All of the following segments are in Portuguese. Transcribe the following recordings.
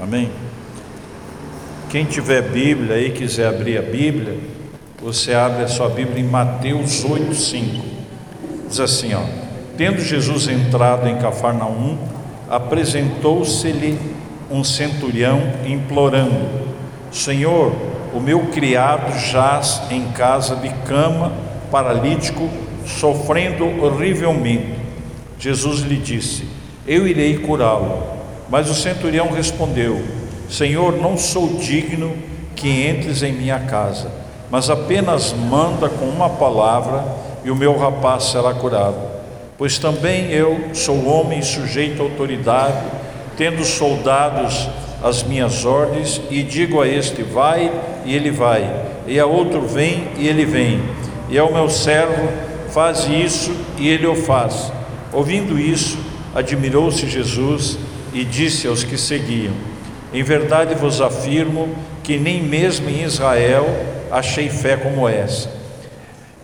Amém? Quem tiver Bíblia e quiser abrir a Bíblia, você abre a sua Bíblia em Mateus 8:5. Diz assim, ó: Tendo Jesus entrado em Cafarnaum, apresentou-se-lhe um centurião implorando: Senhor, o meu criado jaz em casa de cama, paralítico, sofrendo horrivelmente. Jesus lhe disse: Eu irei curá-lo. Mas o centurião respondeu: Senhor, não sou digno que entres em minha casa, mas apenas manda com uma palavra e o meu rapaz será curado. Pois também eu sou homem sujeito à autoridade, tendo soldados as minhas ordens, e digo a este: vai, e ele vai, e a outro: vem, e ele vem, e ao meu servo: faz isso, e ele o faz. Ouvindo isso, admirou-se Jesus e disse aos que seguiam: em verdade vos afirmo que nem mesmo em Israel achei fé como essa.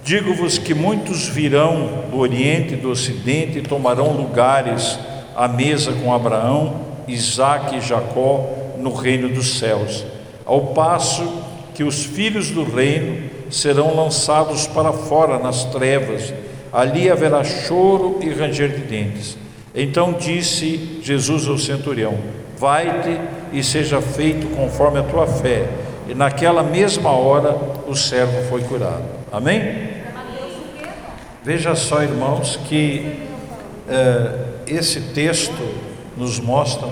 Digo-vos que muitos virão do Oriente e do Ocidente e tomarão lugares à mesa com Abraão, Isaque e Jacó no reino dos céus, ao passo que os filhos do reino serão lançados para fora nas trevas, ali haverá choro e ranger de dentes. Então disse Jesus ao centurião: Vai-te e seja feito conforme a tua fé. E naquela mesma hora o servo foi curado. Amém? Veja só, irmãos, que eh, esse texto nos mostra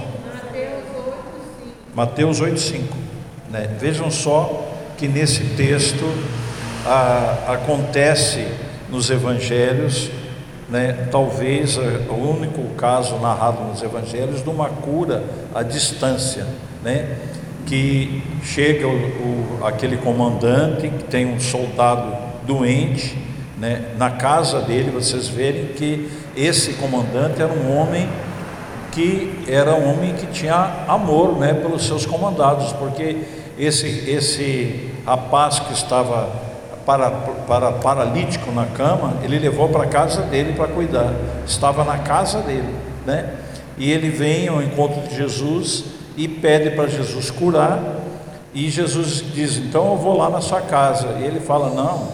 Mateus 8,5. Né? Vejam só que nesse texto a, acontece nos evangelhos né, talvez é, o único caso narrado nos evangelhos de uma cura à distância, né, que chega o, o, aquele comandante que tem um soldado doente, né, na casa dele, vocês verem que esse comandante era um homem que era um homem que tinha amor, né, pelos seus comandados, porque esse esse rapaz que estava para, para paralítico na cama, ele levou para a casa dele para cuidar. Estava na casa dele, né? E ele vem ao encontro de Jesus e pede para Jesus curar. E Jesus diz: Então eu vou lá na sua casa. E ele fala: Não,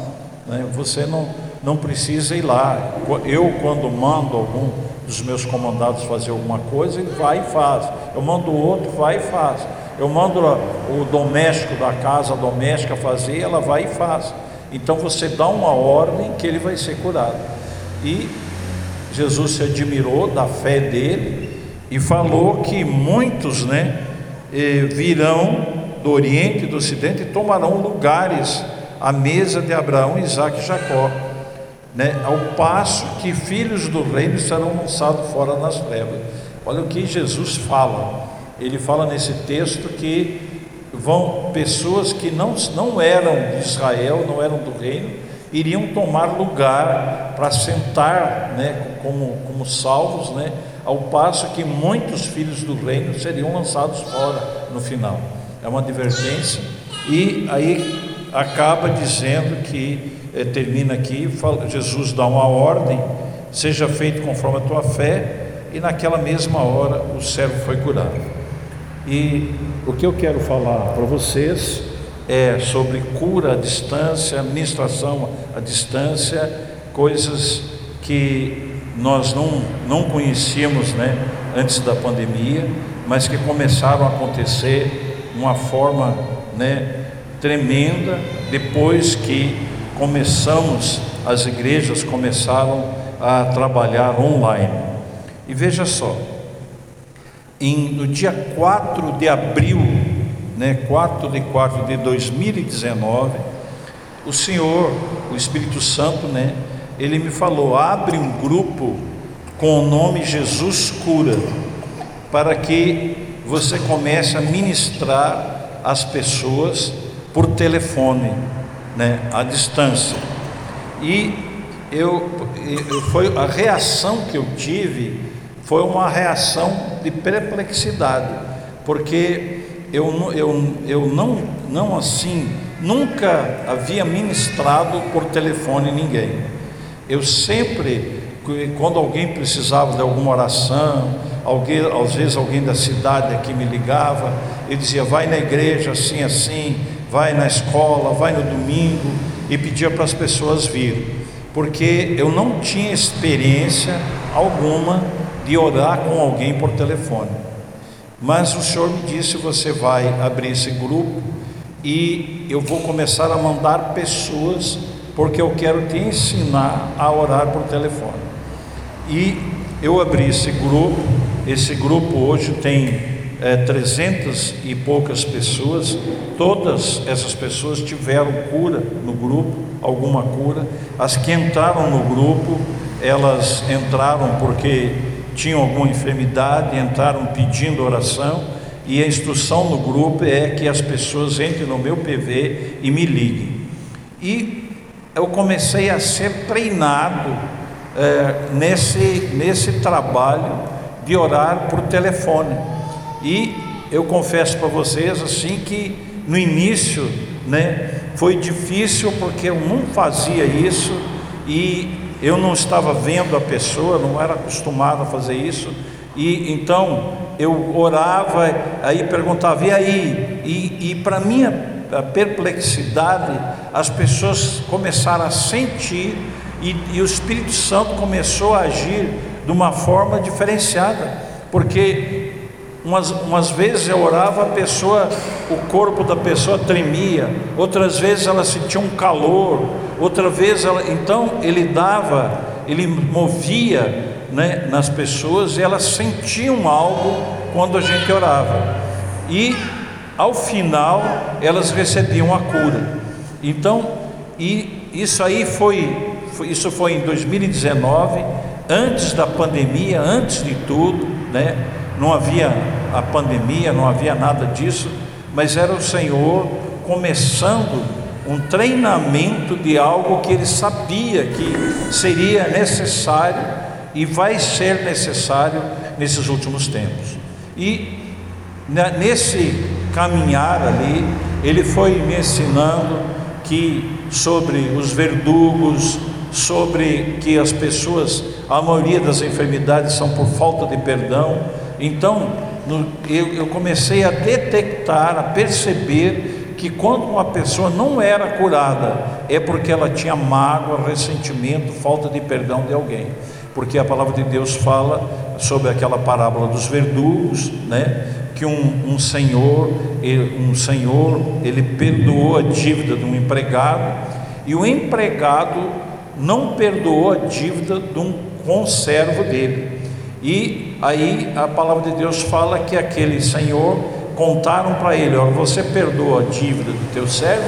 né, você não, não precisa ir lá. Eu, quando mando algum dos meus comandados fazer alguma coisa, ele vai e faz. Eu mando outro, vai e faz. Eu mando o doméstico da casa, a doméstica fazer, ela vai e faz. Então você dá uma ordem que ele vai ser curado. E Jesus se admirou da fé dele e falou que muitos, né, eh, virão do Oriente e do Ocidente e tomarão lugares à mesa de Abraão, Isaac e Jacó, né, ao passo que filhos do reino serão lançados fora nas trevas. Olha o que Jesus fala. Ele fala nesse texto que vão pessoas que não, não eram de Israel, não eram do reino, iriam tomar lugar para sentar né, como, como salvos, né, ao passo que muitos filhos do reino seriam lançados fora no final. É uma advertência, e aí acaba dizendo que, eh, termina aqui, fala, Jesus dá uma ordem, seja feito conforme a tua fé, e naquela mesma hora o servo foi curado. E o que eu quero falar para vocês é sobre cura à distância, administração à distância, coisas que nós não, não conhecíamos né, antes da pandemia, mas que começaram a acontecer de uma forma né, tremenda depois que começamos, as igrejas começaram a trabalhar online. E veja só, em, no dia 4 de abril, né, 4 de 4 de 2019, o Senhor, o Espírito Santo, né, ele me falou: abre um grupo com o nome Jesus Cura, para que você comece a ministrar as pessoas por telefone, né, à distância. E eu, eu foi a reação que eu tive foi uma reação de perplexidade, porque eu, eu, eu não, não assim, nunca havia ministrado por telefone ninguém. Eu sempre, quando alguém precisava de alguma oração, alguém, às vezes alguém da cidade aqui me ligava, e dizia: vai na igreja assim, assim, vai na escola, vai no domingo, e pedia para as pessoas virem, porque eu não tinha experiência alguma de orar com alguém por telefone. Mas o Senhor me disse: você vai abrir esse grupo e eu vou começar a mandar pessoas, porque eu quero te ensinar a orar por telefone. E eu abri esse grupo, esse grupo hoje tem é, 300 e poucas pessoas, todas essas pessoas tiveram cura no grupo, alguma cura. As que entraram no grupo, elas entraram porque tinham alguma enfermidade, entraram pedindo oração, e a instrução no grupo é que as pessoas entrem no meu PV e me liguem. E eu comecei a ser treinado é, nesse, nesse trabalho de orar por telefone. E eu confesso para vocês assim que no início, né, foi difícil porque eu não fazia isso e eu não estava vendo a pessoa, não era acostumado a fazer isso. E então eu orava, aí perguntava, e aí? E, e para minha perplexidade, as pessoas começaram a sentir e, e o Espírito Santo começou a agir de uma forma diferenciada, porque Umas, umas vezes eu orava, a pessoa, o corpo da pessoa tremia, outras vezes ela sentia um calor, outra vez ela, então ele dava, ele movia né, nas pessoas e elas sentiam algo quando a gente orava. E ao final elas recebiam a cura. Então, e isso aí foi, isso foi em 2019, antes da pandemia, antes de tudo, né? Não havia a pandemia, não havia nada disso, mas era o Senhor começando um treinamento de algo que ele sabia que seria necessário e vai ser necessário nesses últimos tempos. E nesse caminhar ali, ele foi me ensinando que sobre os verdugos, sobre que as pessoas, a maioria das enfermidades são por falta de perdão, então, no, eu, eu comecei a detectar, a perceber que quando uma pessoa não era curada, é porque ela tinha mágoa, ressentimento, falta de perdão de alguém. Porque a palavra de Deus fala sobre aquela parábola dos verdugos, né? Que um, um senhor, um senhor, ele perdoou a dívida de um empregado e o empregado não perdoou a dívida de um conservo dele. E Aí a palavra de Deus fala que aquele senhor contaram para ele: Olha, você perdoa a dívida do teu servo,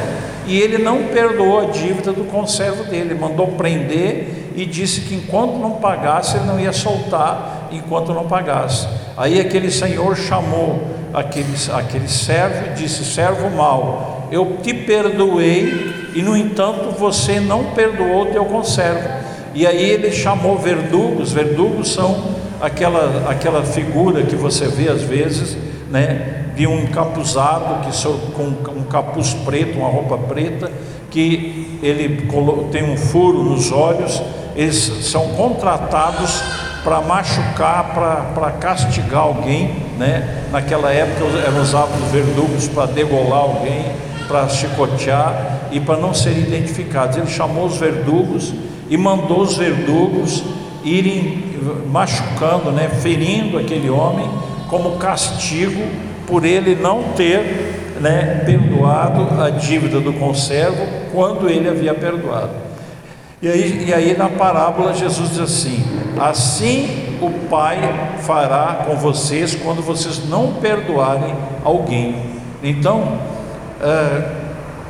e ele não perdoou a dívida do conservo dele, mandou prender e disse que enquanto não pagasse, ele não ia soltar enquanto não pagasse. Aí aquele senhor chamou aquele, aquele servo e disse: Servo mau, eu te perdoei, e no entanto você não perdoou o teu conservo. E aí ele chamou verdugos, verdugos são aquela, aquela figura que você vê às vezes, né, de um encapuzado que so, com um capuz preto, uma roupa preta, que ele tem um furo nos olhos, eles são contratados para machucar, para castigar alguém, né? Naquela época eram usados verdugos para degolar alguém, para chicotear e para não serem identificados. Ele chamou os verdugos e mandou os verdugos irem machucando, né, ferindo aquele homem como castigo por ele não ter né, perdoado a dívida do conservo quando ele havia perdoado. E aí, e aí na parábola Jesus diz assim: Assim o Pai fará com vocês quando vocês não perdoarem alguém. Então, é,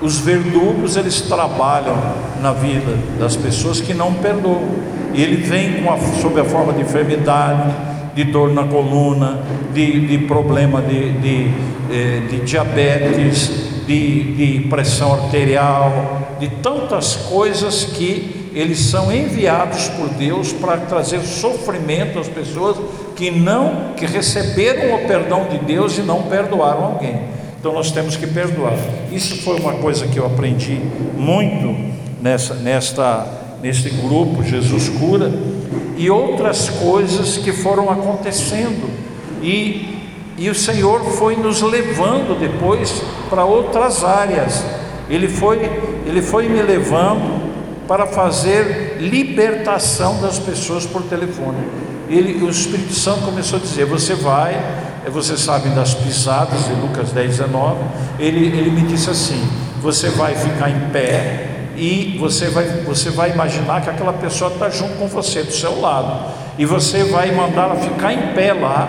os verdugos eles trabalham na vida das pessoas que não perdoam. E ele vem a, sob a forma de enfermidade, de dor na coluna, de, de problema de, de, eh, de diabetes, de, de pressão arterial, de tantas coisas que eles são enviados por Deus para trazer sofrimento às pessoas que não, que receberam o perdão de Deus e não perdoaram alguém. Então nós temos que perdoar. Isso foi uma coisa que eu aprendi muito nessa, nesta neste grupo Jesus Cura, e outras coisas que foram acontecendo e, e o Senhor foi nos levando depois para outras áreas. Ele foi, ele foi me levando para fazer libertação das pessoas por telefone. Ele, o Espírito Santo começou a dizer: Você vai, você sabe das pisadas de Lucas 10, 19. Ele, ele me disse assim: Você vai ficar em pé e você vai, você vai imaginar que aquela pessoa está junto com você, do seu lado, e você vai mandá-la ficar em pé lá,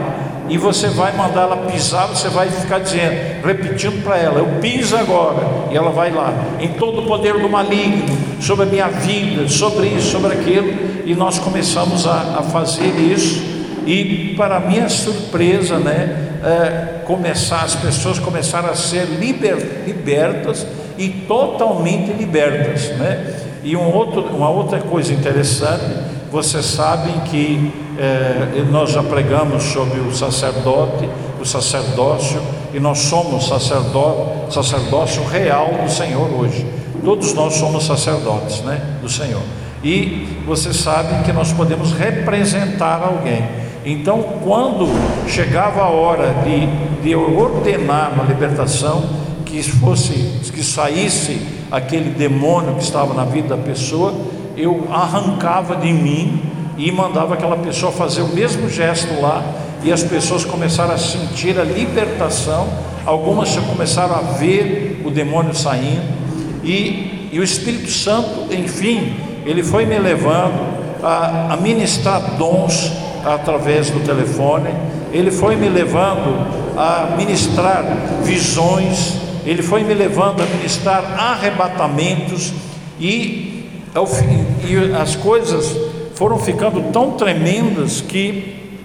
e você vai mandar ela pisar, você vai ficar dizendo, repetindo para ela: Eu piso agora, e ela vai lá, em todo o poder do maligno, sobre a minha vida, sobre isso, sobre aquilo, e nós começamos a, a fazer isso, e para minha surpresa, né, é, começar, as pessoas começaram a ser liber, libertas e totalmente libertas, né? E um outro, uma outra coisa interessante, vocês sabem que é, nós já pregamos sobre o sacerdote, o sacerdócio, e nós somos sacerdócio, sacerdócio real do Senhor hoje. Todos nós somos sacerdotes, né, do Senhor. E vocês sabem que nós podemos representar alguém. Então, quando chegava a hora de, de ordenar uma libertação, que fosse, que saísse aquele demônio que estava na vida da pessoa, eu arrancava de mim e mandava aquela pessoa fazer o mesmo gesto lá, e as pessoas começaram a sentir a libertação, algumas já começaram a ver o demônio saindo, e, e o Espírito Santo, enfim, ele foi me levando a, a ministrar dons através do telefone, ele foi me levando a ministrar visões, ele foi me levando a ministrar arrebatamentos. E, e as coisas foram ficando tão tremendas que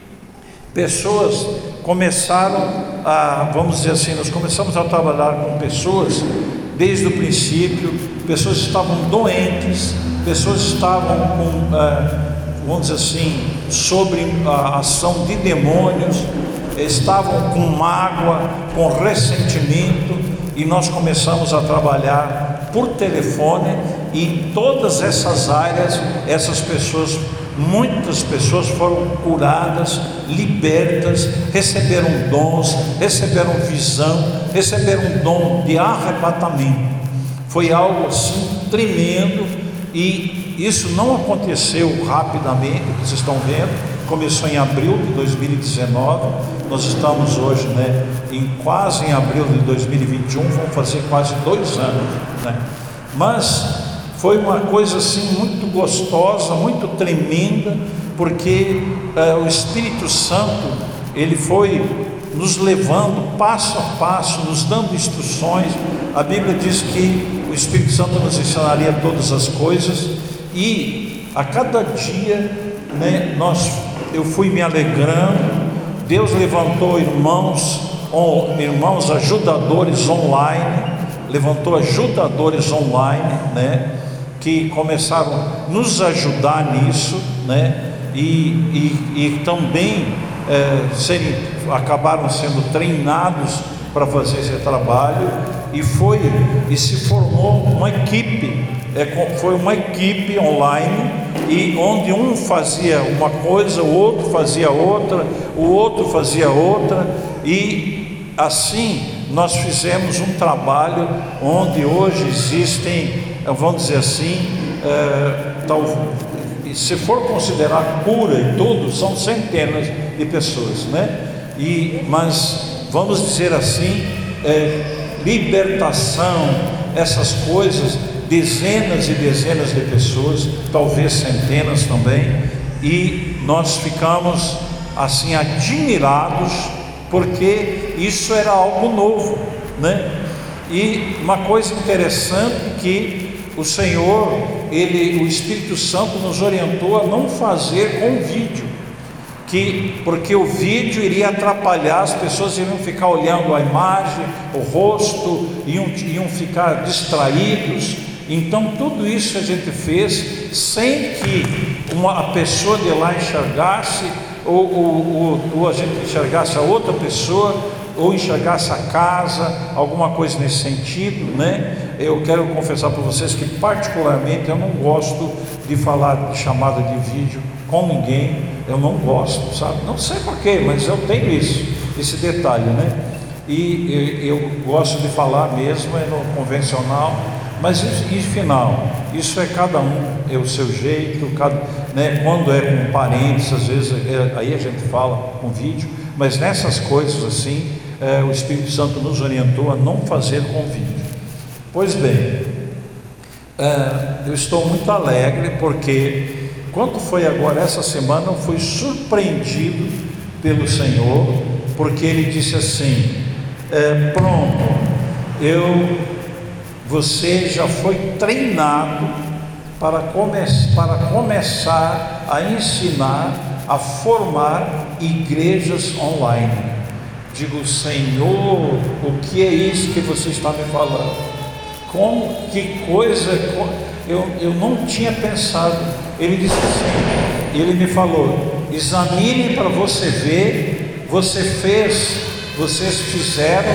pessoas começaram a, vamos dizer assim, nós começamos a trabalhar com pessoas desde o princípio, pessoas estavam doentes, pessoas estavam com, é, vamos dizer assim, sobre a ação de demônios, estavam com mágoa, com ressentimento, e nós começamos a trabalhar por telefone e todas essas áreas, essas pessoas, muitas pessoas foram curadas, libertas, receberam dons, receberam visão, receberam dom de arrebatamento. Foi algo assim tremendo e isso não aconteceu rapidamente, vocês estão vendo, começou em abril de 2019, nós estamos hoje né, em quase em abril de 2021, vão fazer quase dois anos. Né? Mas foi uma coisa assim muito gostosa, muito tremenda, porque é, o Espírito Santo ele foi nos levando passo a passo, nos dando instruções. A Bíblia diz que o Espírito Santo nos ensinaria todas as coisas e a cada dia, né, nós, eu fui me alegrando. Deus levantou irmãos, irmãos ajudadores online, levantou ajudadores online, né? que começaram a nos ajudar nisso, né? E, e, e também é, serem, acabaram sendo treinados para fazer esse trabalho e foi e se formou uma equipe, é, foi uma equipe online e onde um fazia uma coisa, o outro fazia outra, o outro fazia outra e assim nós fizemos um trabalho onde hoje existem vamos dizer assim, é, tal, se for considerar cura e tudo, são centenas de pessoas, né? E, mas vamos dizer assim, é, libertação, essas coisas, dezenas e dezenas de pessoas, talvez centenas também, e nós ficamos assim admirados, porque isso era algo novo, né? E uma coisa interessante que o Senhor, ele, o Espírito Santo nos orientou a não fazer com vídeo, que porque o vídeo iria atrapalhar, as pessoas iriam ficar olhando a imagem, o rosto, iam, iam ficar distraídos. Então tudo isso a gente fez sem que uma a pessoa de lá enxergasse ou, ou, ou, a gente enxergasse a outra pessoa ou enxergasse a casa, alguma coisa nesse sentido, né? eu quero confessar para vocês que particularmente eu não gosto de falar de chamada de vídeo com ninguém, eu não gosto, sabe? Não sei porquê, mas eu tenho isso, esse detalhe, né? E eu, eu gosto de falar mesmo é no convencional, mas e final, isso é cada um, é o seu jeito, cada, né? quando é com parentes, às vezes é, aí a gente fala com vídeo, mas nessas coisas assim, é, o Espírito Santo nos orientou a não fazer com vídeo. Pois bem, é, eu estou muito alegre porque quando foi agora essa semana eu fui surpreendido pelo Senhor, porque Ele disse assim: é, pronto, eu você já foi treinado para, come para começar a ensinar, a formar igrejas online. Digo, Senhor, o que é isso que você está me falando? Como, que coisa, eu, eu não tinha pensado. Ele disse assim, ele me falou, examine para você ver, você fez, vocês fizeram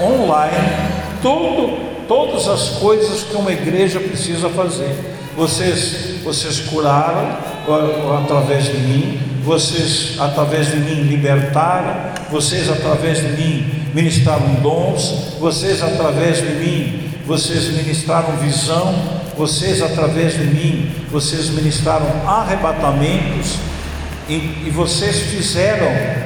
online tudo todas as coisas que uma igreja precisa fazer. Vocês, vocês curaram através de mim, vocês através de mim libertaram, vocês através de mim ministraram dons, vocês através de mim, vocês ministraram visão, vocês através de mim, vocês ministraram arrebatamentos e, e vocês fizeram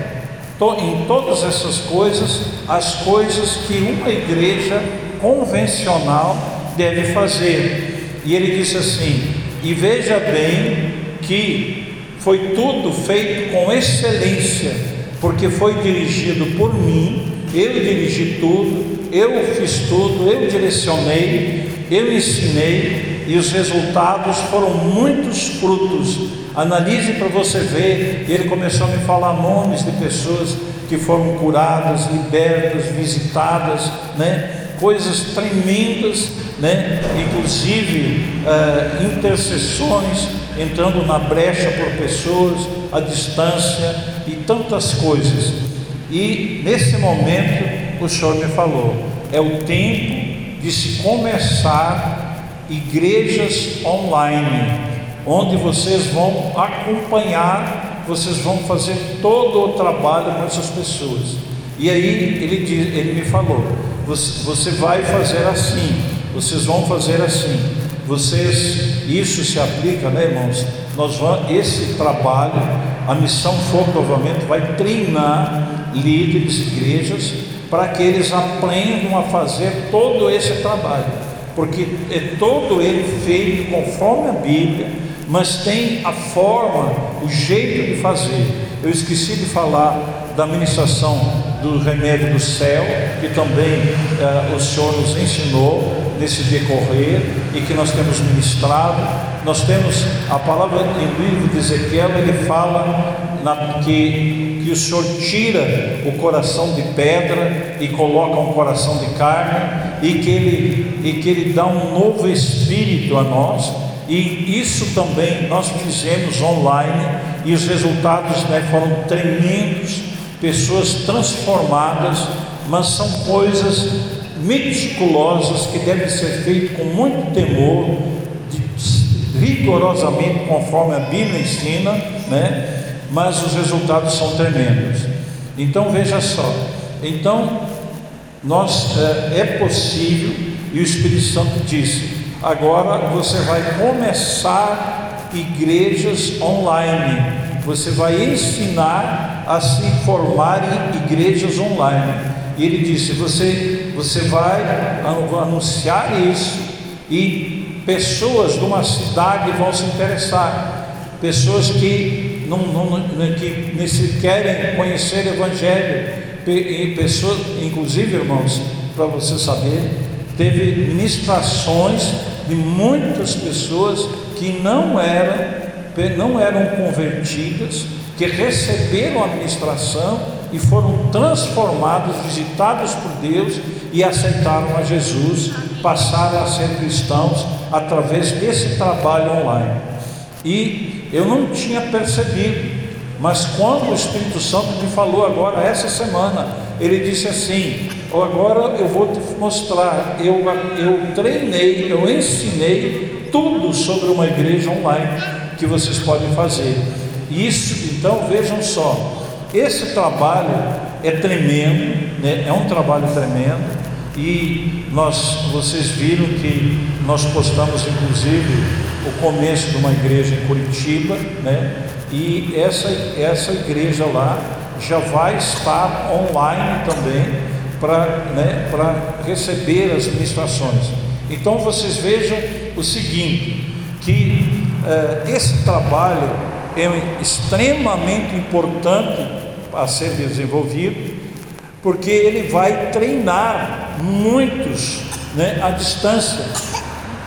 em todas essas coisas as coisas que uma igreja convencional deve fazer. E ele disse assim: E veja bem que foi tudo feito com excelência, porque foi dirigido por mim, eu dirigi tudo, eu fiz tudo, eu direcionei, eu ensinei, e os resultados foram muitos frutos. Analise para você ver. E ele começou a me falar nomes de pessoas que foram curadas, libertas, visitadas, né? Coisas tremendas, né? inclusive uh, intercessões entrando na brecha por pessoas, à distância e tantas coisas. E nesse momento o Senhor me falou: é o tempo de se começar igrejas online, onde vocês vão acompanhar, vocês vão fazer todo o trabalho com essas pessoas. E aí ele, diz, ele me falou: você, você vai fazer assim, vocês vão fazer assim. Vocês, isso se aplica, né, irmãos? Nós vamos, esse trabalho, a missão for provavelmente vai treinar líderes de igrejas para que eles aprendam a fazer todo esse trabalho, porque é todo ele feito conforme a Bíblia, mas tem a forma, o jeito de fazer. Eu esqueci de falar da ministração do remédio do céu, que também eh, o Senhor nos ensinou nesse decorrer e que nós temos ministrado. Nós temos a palavra em livro de Ezequiel, ele fala na, que, que o Senhor tira o coração de pedra e coloca um coração de carne, e que ele, e que ele dá um novo espírito a nós. E isso também nós fizemos online e os resultados né, foram tremendos pessoas transformadas, mas são coisas meticulosas que devem ser feitas com muito temor, rigorosamente conforme a Bíblia ensina, né? mas os resultados são tremendos. Então veja só, então nós é, é possível e o Espírito Santo disse: agora você vai começar igrejas online você vai ensinar a se formar em igrejas online. E ele disse: você, você vai anunciar isso e pessoas de uma cidade vão se interessar, pessoas que não, não que nesse querem conhecer o Evangelho, e pessoas, inclusive irmãos, para você saber, teve ministrações de muitas pessoas que não eram não eram convertidas, que receberam a administração e foram transformados, visitados por Deus e aceitaram a Jesus, passaram a ser cristãos através desse trabalho online. E eu não tinha percebido, mas quando o Espírito Santo me falou agora, essa semana, ele disse assim: Agora eu vou te mostrar, eu, eu treinei, eu ensinei tudo sobre uma igreja online que vocês podem fazer. Isso, então vejam só, esse trabalho é tremendo, né? é um trabalho tremendo, e nós, vocês viram que nós postamos inclusive o começo de uma igreja em Curitiba, né? E essa, essa igreja lá já vai estar online também para né, receber as ministrações. Então vocês vejam o seguinte, que esse trabalho é extremamente importante a ser desenvolvido, porque ele vai treinar muitos né, à distância.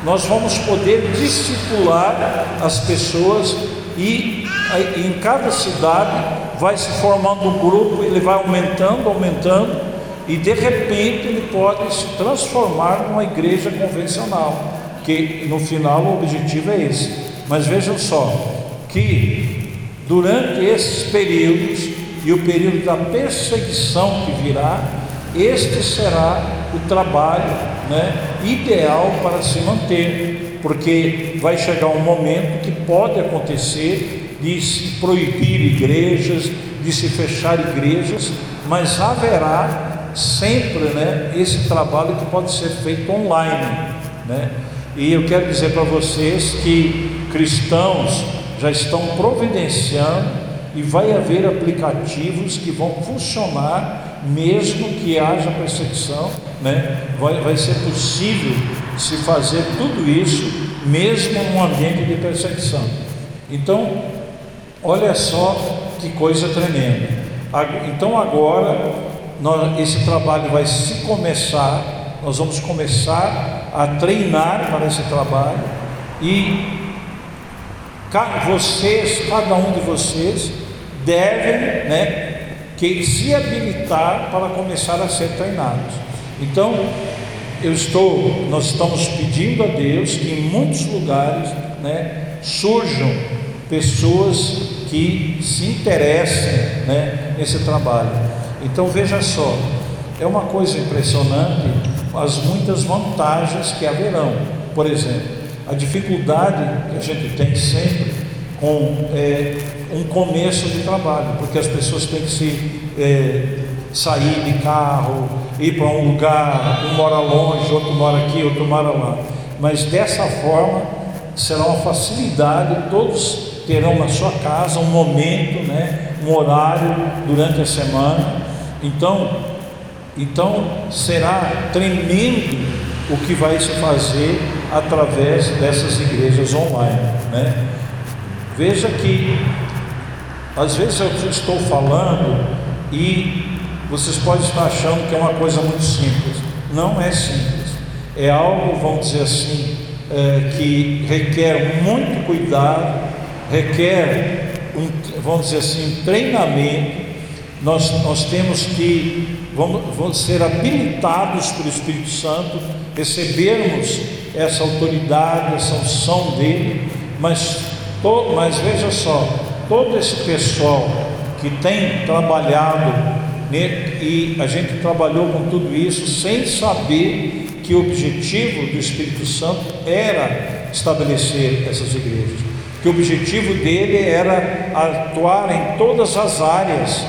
Nós vamos poder discipular as pessoas e em cada cidade vai se formando um grupo, ele vai aumentando, aumentando, e de repente ele pode se transformar numa igreja convencional, que no final o objetivo é esse. Mas vejam só, que durante esses períodos e o período da perseguição que virá, este será o trabalho né, ideal para se manter, porque vai chegar um momento que pode acontecer de se proibir igrejas, de se fechar igrejas, mas haverá sempre né, esse trabalho que pode ser feito online. Né? E eu quero dizer para vocês que cristãos já estão providenciando e vai haver aplicativos que vão funcionar mesmo que haja perseguição, né? vai, vai ser possível se fazer tudo isso mesmo num ambiente de perseguição. Então, olha só que coisa tremenda. Então agora nós, esse trabalho vai se começar, nós vamos começar a treinar para esse trabalho e vocês, cada um de vocês, devem né, que se habilitar para começar a ser treinados. Então, eu estou, nós estamos pedindo a Deus que em muitos lugares né, surjam pessoas que se interessem né, nesse trabalho. Então veja só, é uma coisa impressionante as muitas vantagens que haverão. Por exemplo, a dificuldade que a gente tem sempre com é, um começo de trabalho, porque as pessoas têm que se é, sair de carro, ir para um lugar, um mora longe, outro mora aqui, outro mora lá. Mas dessa forma será uma facilidade, todos terão na sua casa um momento, né, um horário durante a semana. Então, então será tremendo o que vai se fazer através dessas igrejas online. Né? Veja que às vezes eu estou falando e vocês podem estar achando que é uma coisa muito simples. Não é simples. É algo, vamos dizer assim, é, que requer muito cuidado, requer, um, vamos dizer assim, treinamento. Nós, nós temos que vamos, ser habilitados pelo Espírito Santo recebermos essa autoridade, essa unção dele, mas, to, mas veja só, todo esse pessoal que tem trabalhado né, e a gente trabalhou com tudo isso sem saber que o objetivo do Espírito Santo era estabelecer essas igrejas, que o objetivo dele era atuar em todas as áreas,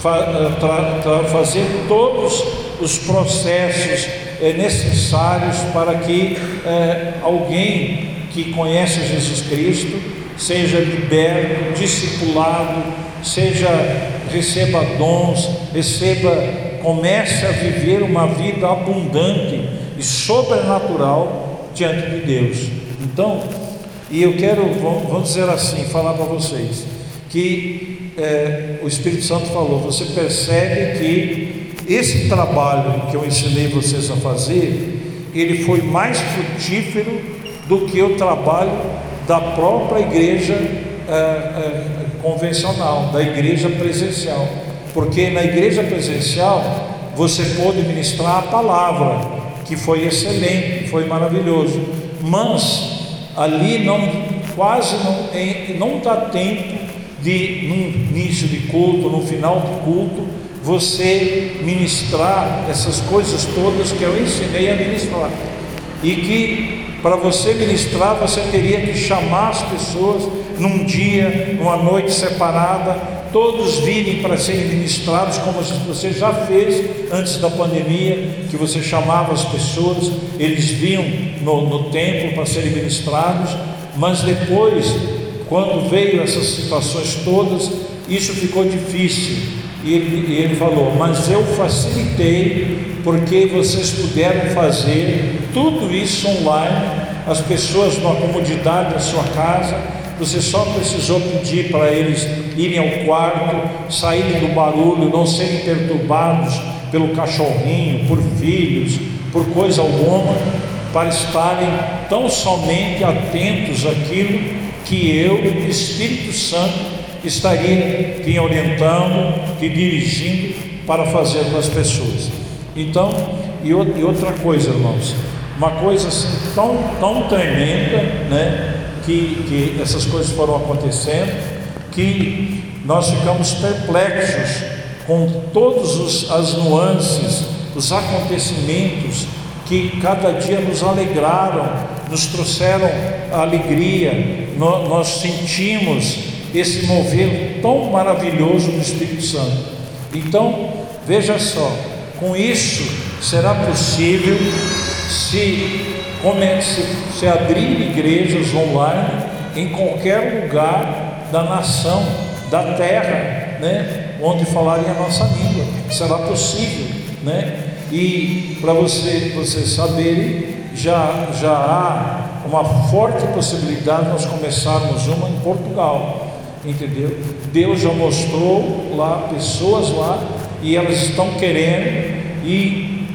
fazer todos os processos é, necessários para que é, alguém que conhece Jesus Cristo seja liberto, discipulado, seja receba dons, receba, comece a viver uma vida abundante e sobrenatural diante de Deus. Então, e eu quero, vamos dizer assim, falar para vocês que é, o Espírito Santo falou, você percebe que esse trabalho que eu ensinei vocês a fazer, ele foi mais frutífero do que o trabalho da própria igreja é, é, convencional, da igreja presencial. Porque na igreja presencial você pôde ministrar a palavra, que foi excelente, foi maravilhoso, mas ali não, quase não, não dá tempo de, no início de culto, no final de culto, você ministrar essas coisas todas que eu ensinei a ministrar. E que para você ministrar, você teria que chamar as pessoas, num dia, numa noite separada, todos virem para serem ministrados, como você já fez antes da pandemia, que você chamava as pessoas, eles vinham no, no templo para serem ministrados, mas depois, quando veio essas situações todas, isso ficou difícil. E ele, ele falou: Mas eu facilitei, porque vocês puderam fazer tudo isso online, as pessoas na comodidade da sua casa, você só precisou pedir para eles irem ao quarto, saírem do barulho, não serem perturbados pelo cachorrinho, por filhos, por coisa alguma, para estarem tão somente atentos àquilo que eu, Espírito Santo, estaria te orientando, te dirigindo para fazer com as pessoas. Então, e outra coisa, irmãos, uma coisa assim tão, tão tremenda, né? Que, que essas coisas foram acontecendo, que nós ficamos perplexos com todas as nuances, os acontecimentos que cada dia nos alegraram, nos trouxeram alegria, nós sentimos esse mover tão maravilhoso do Espírito Santo. Então, veja só, com isso será possível se, comece, se abrir igrejas online em qualquer lugar da nação, da terra, né? onde falarem a nossa língua. Será possível, né? E para você, vocês saberem, já, já há uma forte possibilidade de nós começarmos uma em Portugal, entendeu? Deus já mostrou lá pessoas lá e elas estão querendo e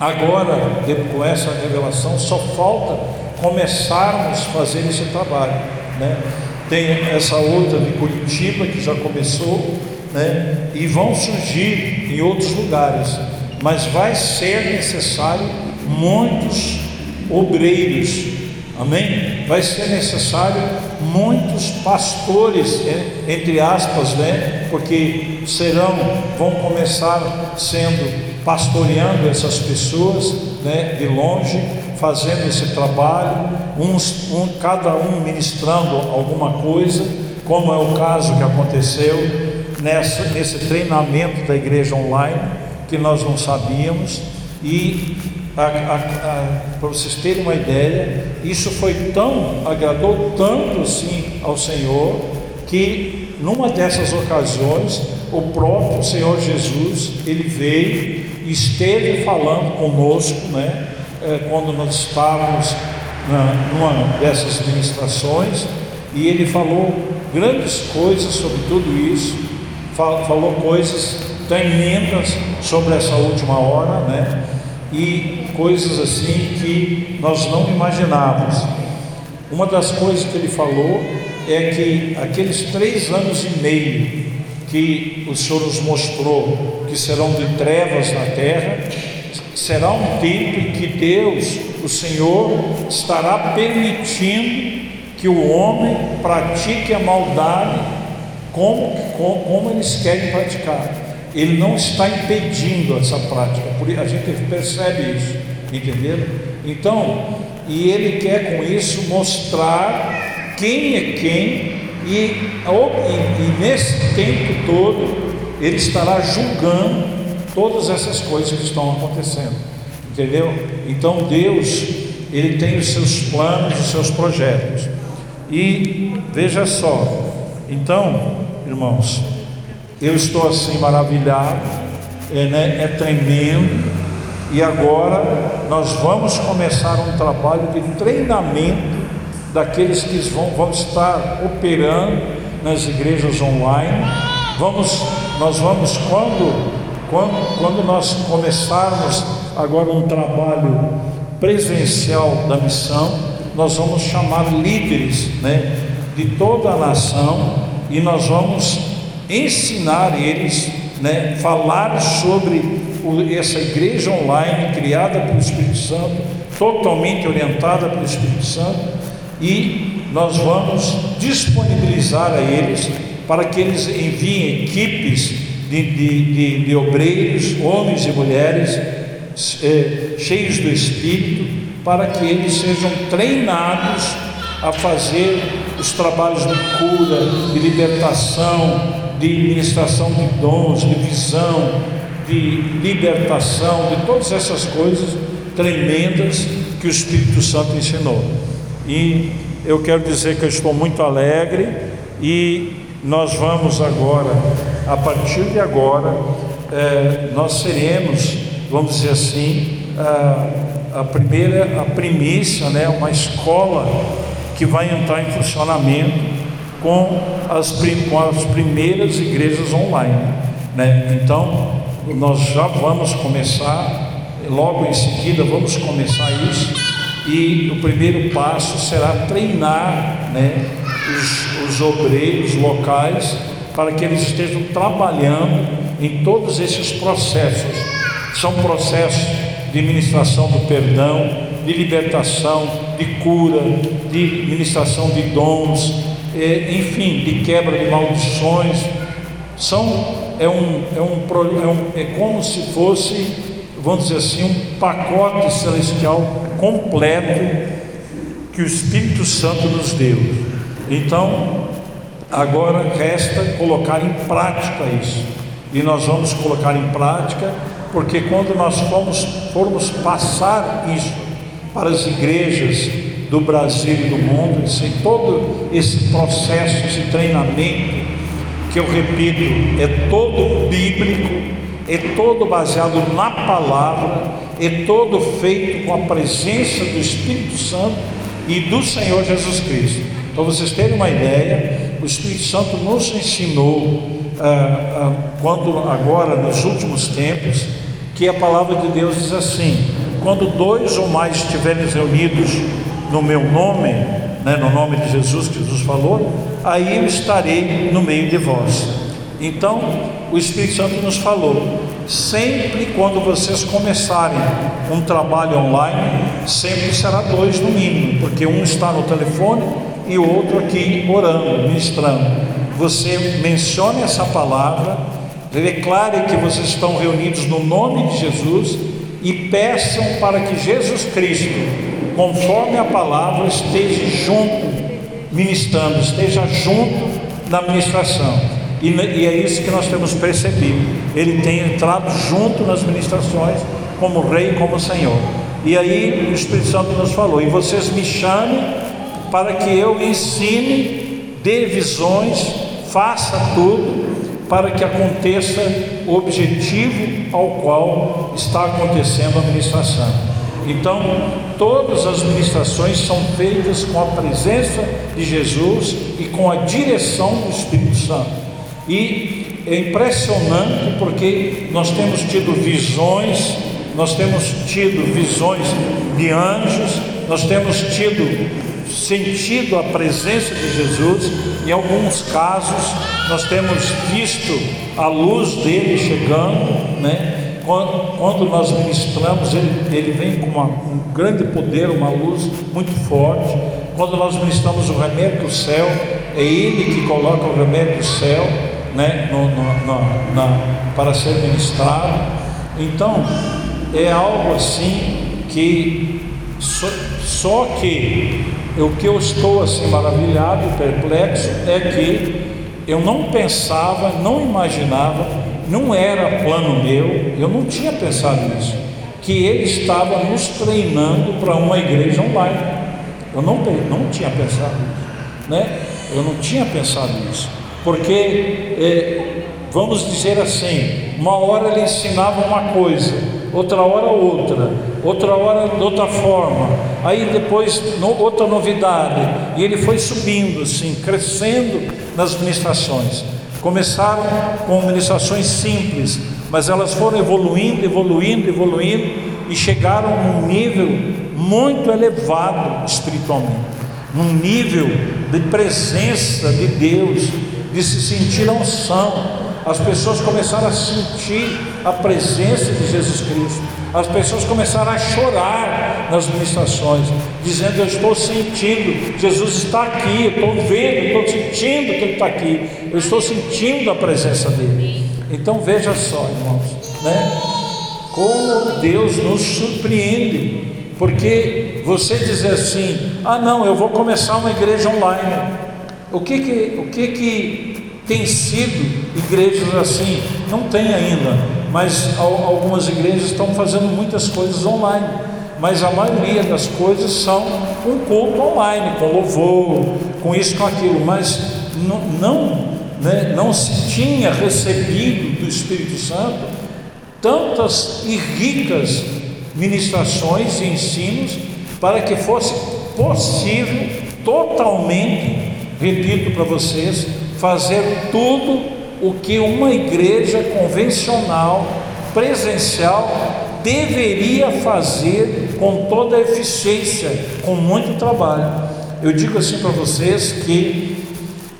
agora com essa revelação só falta começarmos a fazer esse trabalho, né? Tem essa outra de Curitiba que já começou, né? E vão surgir em outros lugares, mas vai ser necessário muitos obreiros, amém? Vai ser necessário muitos pastores, entre aspas, né? Porque serão, vão começar sendo pastoreando essas pessoas, né? De longe, fazendo esse trabalho, uns, um, cada um ministrando alguma coisa, como é o caso que aconteceu nessa, nesse treinamento da igreja online, que nós não sabíamos, e para vocês terem uma ideia, isso foi tão, agradou tanto assim ao Senhor, que numa dessas ocasiões, o próprio Senhor Jesus, ele veio e esteve falando conosco, né, é, quando nós estávamos na, numa dessas ministrações, e ele falou grandes coisas sobre tudo isso, falou coisas tremendas sobre essa última hora, né? E coisas assim que nós não imaginávamos. Uma das coisas que ele falou é que aqueles três anos e meio que o Senhor nos mostrou que serão de trevas na terra, será um tempo em que Deus, o Senhor, estará permitindo que o homem pratique a maldade como, como, como eles querem praticar ele não está impedindo essa prática, a gente percebe isso, entenderam? Então, e ele quer com isso mostrar quem é quem, e, e, e nesse tempo todo, ele estará julgando todas essas coisas que estão acontecendo, entendeu? Então, Deus, ele tem os seus planos, os seus projetos, e veja só, então, irmãos, eu estou assim maravilhado, é, né, é tremendo. E agora nós vamos começar um trabalho de treinamento daqueles que vão, vão estar operando nas igrejas online. Vamos, nós vamos quando, quando, quando nós começarmos agora um trabalho presencial da missão, nós vamos chamar líderes, né, de toda a nação e nós vamos ensinar eles, né, falar sobre o, essa igreja online criada pelo Espírito Santo, totalmente orientada pelo Espírito Santo, e nós vamos disponibilizar a eles para que eles enviem equipes de, de, de, de obreiros, homens e mulheres, é, cheios do Espírito, para que eles sejam treinados a fazer os trabalhos de cura, de libertação, de ministração de dons, de visão, de libertação, de todas essas coisas tremendas que o Espírito Santo ensinou. E eu quero dizer que eu estou muito alegre e nós vamos agora, a partir de agora, é, nós seremos, vamos dizer assim, a, a primeira, a primícia, né, uma escola que vai entrar em funcionamento com as, com as primeiras igrejas online. Né? Então, nós já vamos começar, logo em seguida, vamos começar isso, e o primeiro passo será treinar né, os, os obreiros locais para que eles estejam trabalhando em todos esses processos. São processos de ministração do perdão, de libertação, de cura, de ministração de dons, enfim, de quebra de maldições. São, é, um, é, um, é, um, é como se fosse, vamos dizer assim, um pacote celestial completo que o Espírito Santo nos deu. Então, agora resta colocar em prática isso. E nós vamos colocar em prática porque quando nós formos, formos passar isso para as igrejas do Brasil e do mundo, sem todo esse processo, esse treinamento, que eu repito, é todo bíblico, é todo baseado na palavra, é todo feito com a presença do Espírito Santo e do Senhor Jesus Cristo. Para vocês terem uma ideia, o Espírito Santo nos ensinou, ah, ah, quando agora, nos últimos tempos, que a palavra de Deus diz assim: quando dois ou mais estiverem reunidos no meu nome, né, no nome de Jesus, que Jesus falou, aí eu estarei no meio de vós. Então, o Espírito Santo nos falou: sempre quando vocês começarem um trabalho online, sempre será dois no mínimo, porque um está no telefone e o outro aqui orando, ministrando. Você mencione essa palavra Declare que vocês estão reunidos no nome de Jesus e peçam para que Jesus Cristo, conforme a palavra, esteja junto, ministrando, esteja junto na ministração. E, e é isso que nós temos percebido. Ele tem entrado junto nas ministrações, como Rei, como Senhor. E aí o Espírito Santo nos falou: e vocês me chamem para que eu ensine, dê visões, faça tudo para que aconteça o objetivo ao qual está acontecendo a ministração. Então, todas as ministrações são feitas com a presença de Jesus e com a direção do Espírito Santo. E é impressionante porque nós temos tido visões, nós temos tido visões de anjos, nós temos tido sentido a presença de Jesus, em alguns casos nós temos visto a luz dele chegando, né? Quando, quando nós ministramos, ele, ele vem com uma, um grande poder, uma luz muito forte. Quando nós ministramos o remédio do céu, é ele que coloca o remédio do céu né? No, no, no, na, para ser ministrado. Então, é algo assim que só, só que o que eu estou assim maravilhado, perplexo, é que eu não pensava, não imaginava, não era plano meu, eu não tinha pensado nisso, que ele estava nos treinando para uma igreja online. Eu não, não tinha pensado nisso, né? Eu não tinha pensado nisso, porque é, vamos dizer assim, uma hora ele ensinava uma coisa, outra hora outra, outra hora de outra forma, aí depois no, outra novidade, e ele foi subindo assim, crescendo nas ministrações. Começaram com ministrações simples, mas elas foram evoluindo, evoluindo, evoluindo e chegaram num nível muito elevado espiritualmente, num nível de presença de Deus, de se sentir a unção, as pessoas começaram a sentir a presença de Jesus Cristo. As pessoas começaram a chorar nas ministrações, dizendo: Eu estou sentindo, Jesus está aqui, eu estou vendo, estou sentindo que Ele está aqui, eu estou sentindo a presença dEle. Então veja só, irmãos, né? Como Deus nos surpreende, porque você dizer assim: Ah, não, eu vou começar uma igreja online. O que que, o que que tem sido igrejas assim? Não tem ainda, mas algumas igrejas estão fazendo muitas coisas online. Mas a maioria das coisas são um culto online, com louvor, com isso, com aquilo. Mas não, não, né, não se tinha recebido do Espírito Santo tantas e ricas ministrações e ensinos para que fosse possível totalmente, repito para vocês, fazer tudo o que uma igreja convencional, presencial, deveria fazer com toda a eficiência, com muito trabalho. Eu digo assim para vocês que,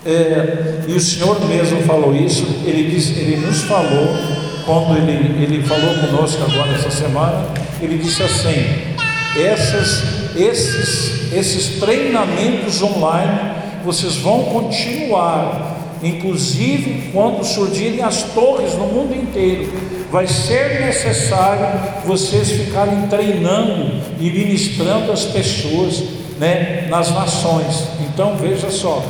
é, e o Senhor mesmo falou isso, ele, diz, ele nos falou, quando ele, ele falou conosco agora essa semana, ele disse assim: essas, esses, esses treinamentos online, vocês vão continuar, inclusive quando surgirem as torres no mundo inteiro, vai ser necessário vocês ficarem treinando e ministrando as pessoas né, nas nações. Então veja só,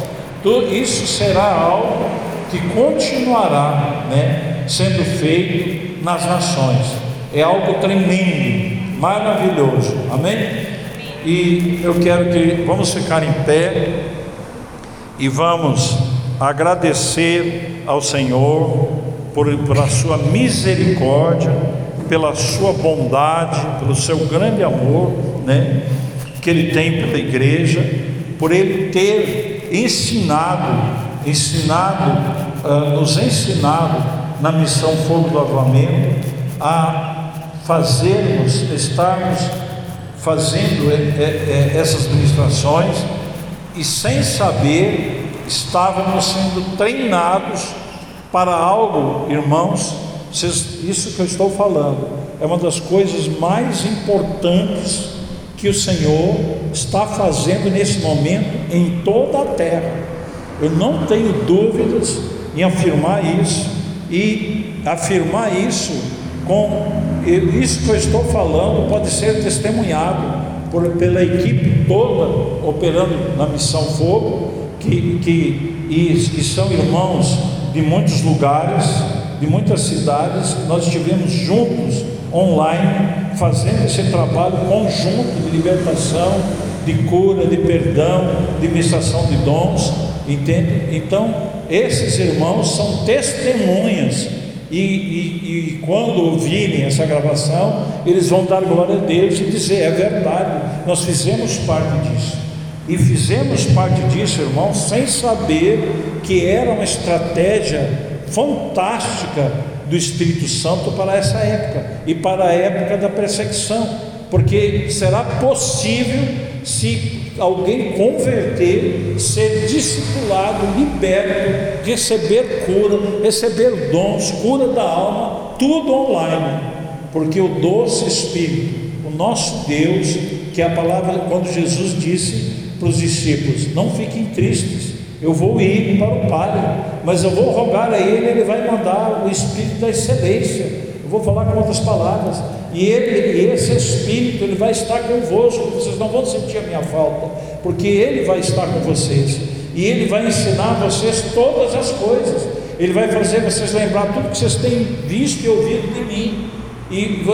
isso será algo que continuará né, sendo feito nas nações. É algo tremendo, maravilhoso. Amém? E eu quero que vamos ficar em pé e vamos agradecer ao Senhor por, pela sua misericórdia, pela sua bondade, pelo seu grande amor, né, que ele tem pela igreja, por ele ter ensinado, ensinado, uh, nos ensinado na missão Fogo do Avamento a fazermos, estarmos fazendo é, é, essas ministrações e sem saber estávamos sendo treinados para algo, irmãos, isso que eu estou falando é uma das coisas mais importantes que o Senhor está fazendo nesse momento em toda a terra. Eu não tenho dúvidas em afirmar isso e afirmar isso com isso que eu estou falando pode ser testemunhado por, pela equipe toda operando na missão Fogo, que, que, e, que são irmãos de muitos lugares, de muitas cidades, nós estivemos juntos online, fazendo esse trabalho conjunto de libertação, de cura, de perdão, de ministração de dons, entende? Então, esses irmãos são testemunhas e, e, e, quando ouvirem essa gravação, eles vão dar glória a Deus e dizer: é verdade, nós fizemos parte disso. E fizemos parte disso, irmãos, sem saber que era uma estratégia fantástica do Espírito Santo para essa época e para a época da perseguição, porque será possível se alguém converter, ser discipulado, liberto, receber cura, receber dons, cura da alma, tudo online, porque o doce Espírito, o nosso Deus, que a palavra, quando Jesus disse para os discípulos: Não fiquem tristes, eu vou ir para o Pai, mas eu vou rogar a Ele, Ele vai mandar o Espírito da excelência. Eu vou falar com outras palavras e, ele, esse Espírito, Ele vai estar convosco, vocês não vão sentir a minha falta, porque Ele vai estar com vocês, e Ele vai ensinar vocês todas as coisas, Ele vai fazer vocês lembrar tudo que vocês têm visto e ouvido de mim, e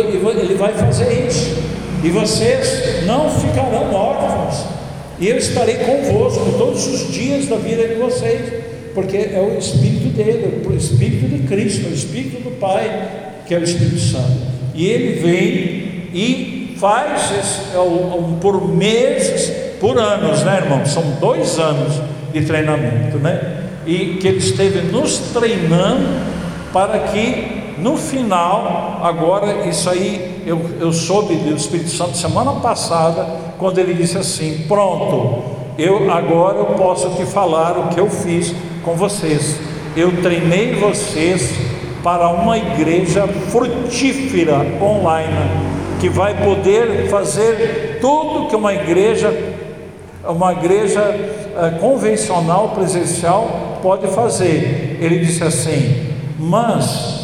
Ele vai fazer isso, e vocês não ficarão órfãos, e eu estarei convosco todos os dias da vida de vocês, porque é o Espírito dele, o Espírito de Cristo, o Espírito do Pai, que é o Espírito Santo. E ele vem e faz esse, é um, por meses, por anos, né, irmão? São dois anos de treinamento, né? E que ele esteve nos treinando para que no final, agora, isso aí eu, eu soube do Espírito Santo semana passada, quando ele disse assim: Pronto, eu agora eu posso te falar o que eu fiz com vocês. Eu treinei vocês para uma igreja frutífera online, que vai poder fazer tudo que uma igreja, uma igreja uh, convencional presencial pode fazer. Ele disse assim: mas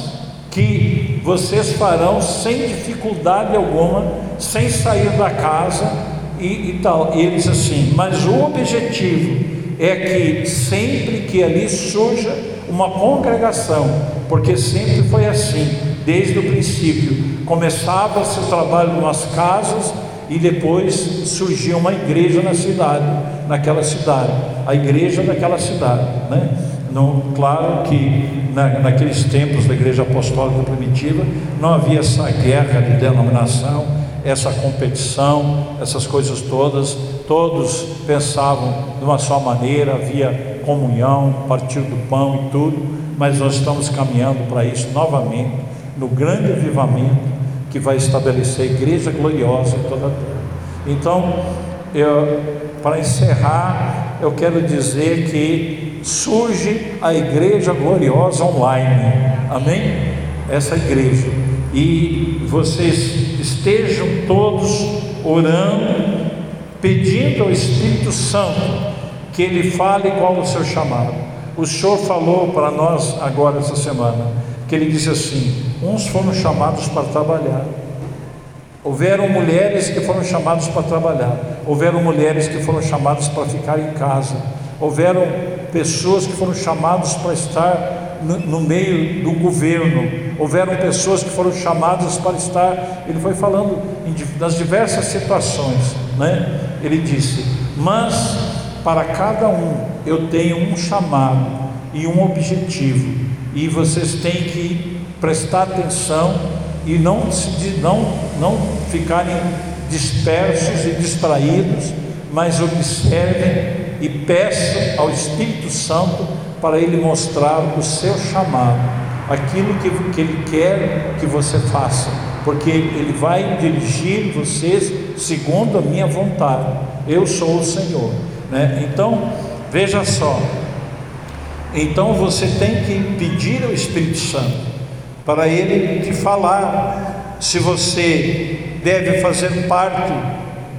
que vocês farão sem dificuldade alguma, sem sair da casa e, e tal. E ele disse assim: mas o objetivo é que sempre que ali surja uma congregação, porque sempre foi assim, desde o princípio, começava-se o trabalho nas casas e depois surgia uma igreja na cidade, naquela cidade, a igreja daquela cidade, né? No, claro que na, naqueles tempos da igreja apostólica primitiva não havia essa guerra de denominação, essa competição, essas coisas todas, todos pensavam de uma só maneira, havia comunhão, partir do pão e tudo, mas nós estamos caminhando para isso novamente, no grande avivamento que vai estabelecer a igreja gloriosa em toda a terra. Então, eu, para encerrar, eu quero dizer que surge a igreja gloriosa online, amém? Essa igreja, e vocês estejam todos orando, pedindo ao Espírito Santo que ele fale qual o seu chamado. O Senhor falou para nós agora essa semana que ele disse assim: uns foram chamados para trabalhar. Houveram mulheres que foram chamadas para trabalhar, houveram mulheres que foram chamadas para ficar em casa, houveram pessoas que foram chamadas para estar no, meio do governo, houveram pessoas que foram chamadas para estar. Ele foi falando em, das diversas situações, né? Ele disse: Mas para cada um eu tenho um chamado e um objetivo e vocês têm que prestar atenção e não, não, não ficarem dispersos e distraídos, mas observem e peçam ao Espírito Santo para ele mostrar o seu chamado, aquilo que, que ele quer que você faça, porque ele vai dirigir vocês segundo a minha vontade. Eu sou o Senhor. Né? Então, veja só, então você tem que pedir ao Espírito Santo para ele te falar se você deve fazer parte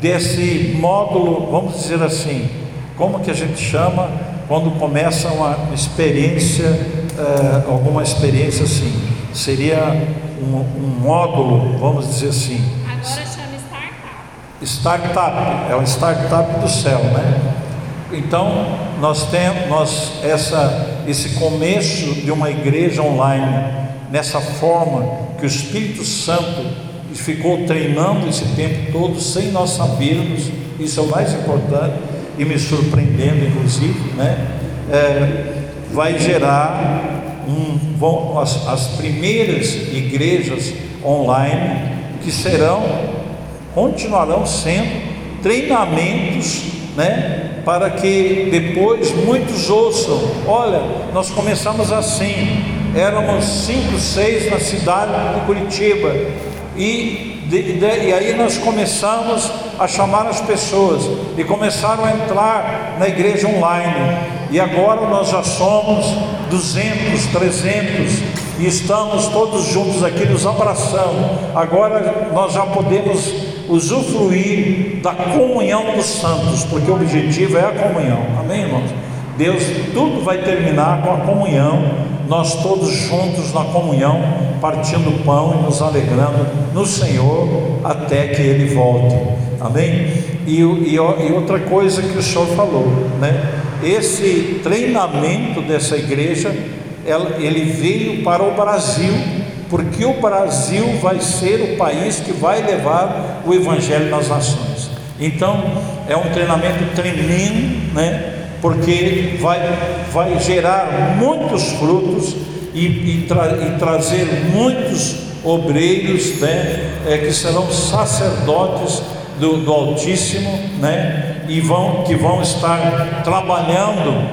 desse módulo, vamos dizer assim, como que a gente chama quando começa uma experiência, uh, alguma experiência assim, seria um, um, módulo, vamos dizer assim. Agora chama startup. Startup, é um startup do céu, né? Então, nós temos nós, essa, esse começo de uma igreja online, nessa forma que o Espírito Santo ficou treinando esse tempo todo, sem nós sabermos, isso é o mais importante, e me surpreendendo, inclusive, né? É, vai gerar um, vão, as, as primeiras igrejas online que serão, continuarão sendo treinamentos, né? para que depois muitos ouçam: olha, nós começamos assim, éramos cinco, seis na cidade de Curitiba, e, de, de, e aí nós começamos a chamar as pessoas, e começaram a entrar na igreja online, e agora nós já somos 200, 300, e estamos todos juntos aqui nos abraçando. Agora nós já podemos usufruir da comunhão dos santos, porque o objetivo é a comunhão. Amém, irmãos? Deus, tudo vai terminar com a comunhão, nós todos juntos na comunhão, partindo pão e nos alegrando no Senhor até que Ele volte. Amém? E, e, e outra coisa que o Senhor falou, né? Esse treinamento dessa igreja, ele veio para o Brasil porque o Brasil vai ser o país que vai levar o Evangelho nas nações. Então, é um treinamento tremendo, né? Porque vai, vai gerar muitos frutos e, e, tra, e trazer muitos obreiros, né? É, que serão sacerdotes do, do Altíssimo, né? E vão, que vão estar trabalhando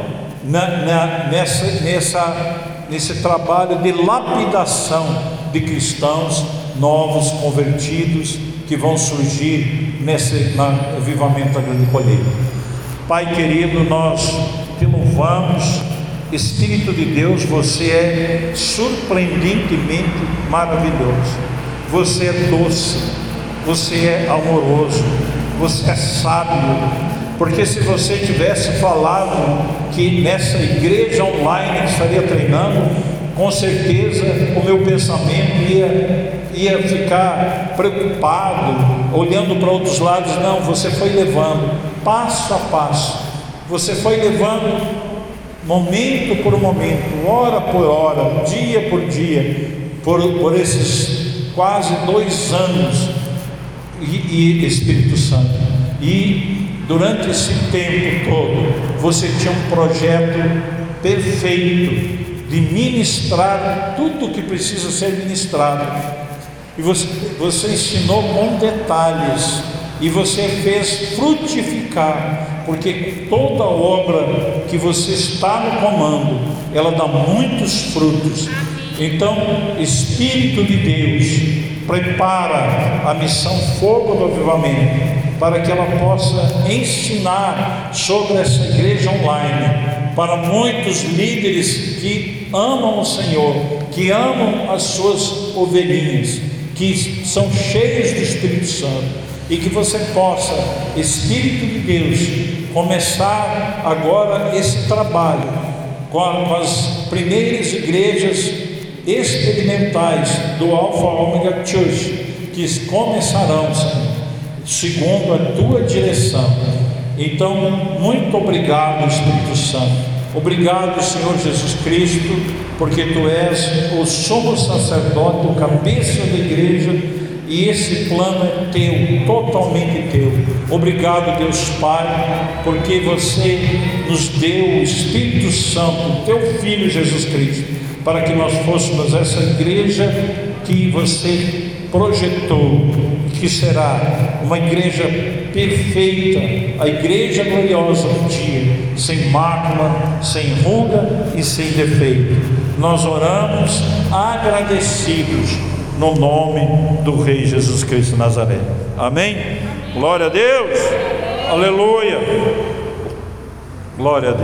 na, na, nessa, nessa nesse trabalho de lapidação de cristãos novos, convertidos, que vão surgir nesse na, avivamento da grande colheita. Pai querido, nós te louvamos, Espírito de Deus, você é surpreendentemente maravilhoso, você é doce, você é amoroso, você é sábio, porque se você tivesse falado que nessa igreja online estaria treinando, com certeza o meu pensamento ia, ia ficar preocupado, olhando para outros lados. Não, você foi levando passo a passo. Você foi levando momento por momento, hora por hora, dia por dia, por, por esses quase dois anos, e, e Espírito Santo. E durante esse tempo todo, você tinha um projeto perfeito de ministrar tudo o que precisa ser ministrado. E você, você ensinou com detalhes. E você fez frutificar, porque toda obra que você está no comando, ela dá muitos frutos. Então, Espírito de Deus, prepara a missão Fogo do Avivamento para que ela possa ensinar sobre essa igreja online para muitos líderes que amam o Senhor, que amam as suas ovelhinhas, que são cheios do Espírito Santo e que você possa, Espírito de Deus, começar agora esse trabalho com, as primeiras igrejas experimentais do Alpha Omega Church, que começarão, Senhor, segundo a tua direção. Então, muito obrigado, Espírito Santo. Obrigado, Senhor Jesus Cristo, porque tu és o sumo sacerdote, o cabeça da igreja e esse plano é teu, totalmente teu. Obrigado, Deus Pai, porque você nos deu o Espírito Santo, teu Filho Jesus Cristo, para que nós fôssemos essa igreja que você projetou, que será uma igreja perfeita, a igreja gloriosa do dia, sem mácula, sem ruga e sem defeito. Nós oramos agradecidos no nome do Rei Jesus Cristo Nazaré. Amém? Glória a Deus. Aleluia. Glória a Deus.